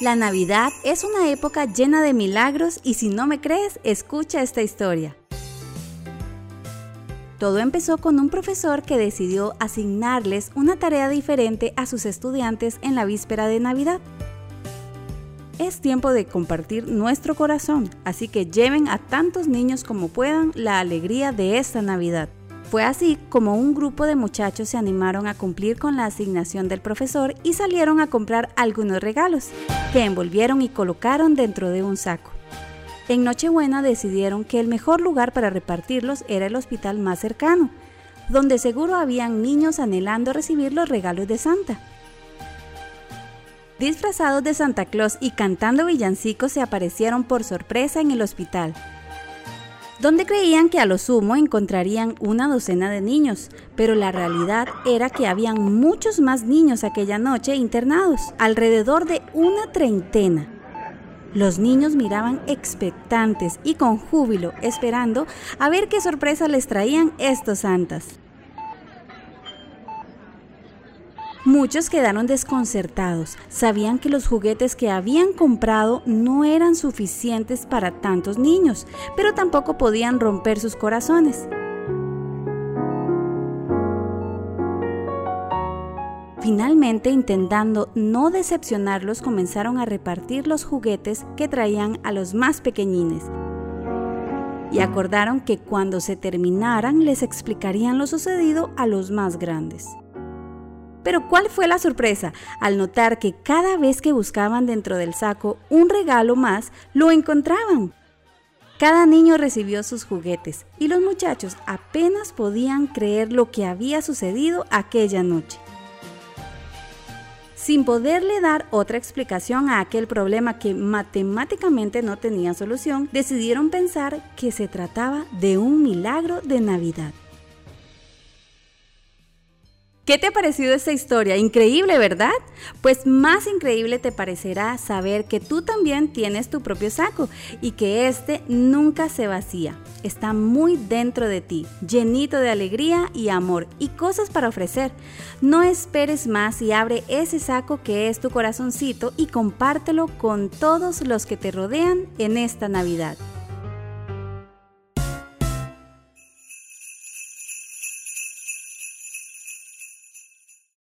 La Navidad es una época llena de milagros y si no me crees, escucha esta historia. Todo empezó con un profesor que decidió asignarles una tarea diferente a sus estudiantes en la víspera de Navidad. Es tiempo de compartir nuestro corazón, así que lleven a tantos niños como puedan la alegría de esta Navidad. Fue así como un grupo de muchachos se animaron a cumplir con la asignación del profesor y salieron a comprar algunos regalos, que envolvieron y colocaron dentro de un saco. En Nochebuena decidieron que el mejor lugar para repartirlos era el hospital más cercano, donde seguro habían niños anhelando recibir los regalos de Santa. Disfrazados de Santa Claus y cantando villancicos se aparecieron por sorpresa en el hospital, donde creían que a lo sumo encontrarían una docena de niños, pero la realidad era que habían muchos más niños aquella noche internados, alrededor de una treintena. Los niños miraban expectantes y con júbilo, esperando a ver qué sorpresa les traían estos santas. Muchos quedaron desconcertados, sabían que los juguetes que habían comprado no eran suficientes para tantos niños, pero tampoco podían romper sus corazones. Finalmente, intentando no decepcionarlos, comenzaron a repartir los juguetes que traían a los más pequeñines. Y acordaron que cuando se terminaran les explicarían lo sucedido a los más grandes. Pero ¿cuál fue la sorpresa? Al notar que cada vez que buscaban dentro del saco un regalo más, lo encontraban. Cada niño recibió sus juguetes y los muchachos apenas podían creer lo que había sucedido aquella noche. Sin poderle dar otra explicación a aquel problema que matemáticamente no tenía solución, decidieron pensar que se trataba de un milagro de Navidad. ¿Qué te ha parecido esta historia? Increíble, ¿verdad? Pues más increíble te parecerá saber que tú también tienes tu propio saco y que este nunca se vacía. Está muy dentro de ti, llenito de alegría y amor y cosas para ofrecer. No esperes más y abre ese saco que es tu corazoncito y compártelo con todos los que te rodean en esta Navidad.